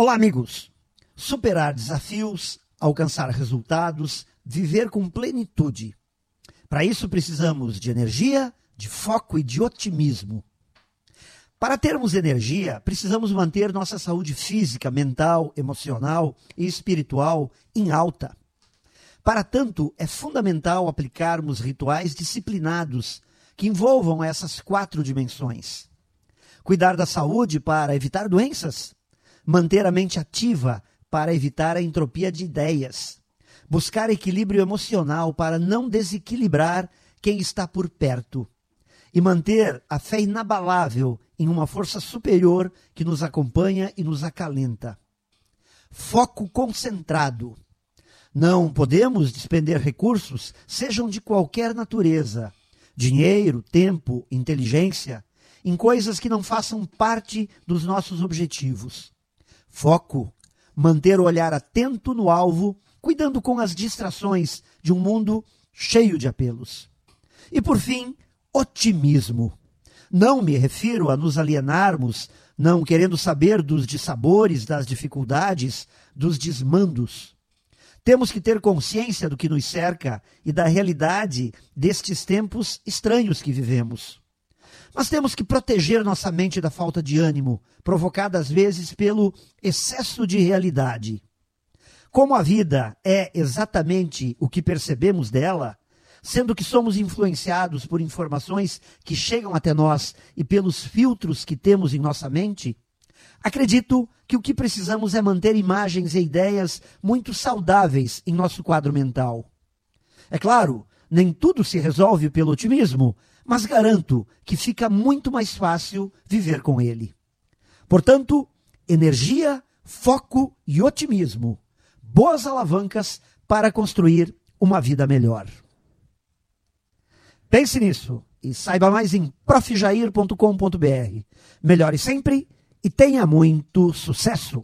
Olá, amigos! Superar desafios, alcançar resultados, viver com plenitude. Para isso precisamos de energia, de foco e de otimismo. Para termos energia, precisamos manter nossa saúde física, mental, emocional e espiritual em alta. Para tanto, é fundamental aplicarmos rituais disciplinados que envolvam essas quatro dimensões. Cuidar da saúde para evitar doenças, manter a mente ativa para evitar a entropia de ideias, buscar equilíbrio emocional para não desequilibrar quem está por perto e manter a fé inabalável em uma força superior que nos acompanha e nos acalenta. Foco concentrado. Não podemos despender recursos, sejam de qualquer natureza, dinheiro, tempo, inteligência, em coisas que não façam parte dos nossos objetivos. Foco. Manter o olhar atento no alvo, cuidando com as distrações de um mundo cheio de apelos. E por fim, otimismo. Não me refiro a nos alienarmos, não querendo saber dos dissabores, das dificuldades, dos desmandos. Temos que ter consciência do que nos cerca e da realidade destes tempos estranhos que vivemos. Mas temos que proteger nossa mente da falta de ânimo, provocada às vezes pelo excesso de realidade. Como a vida é exatamente o que percebemos dela, sendo que somos influenciados por informações que chegam até nós e pelos filtros que temos em nossa mente, acredito que o que precisamos é manter imagens e ideias muito saudáveis em nosso quadro mental. É claro, nem tudo se resolve pelo otimismo, mas garanto que fica muito mais fácil viver com ele. Portanto, energia, foco e otimismo boas alavancas para construir uma vida melhor. Pense nisso e saiba mais em profjair.com.br. Melhore sempre e tenha muito sucesso!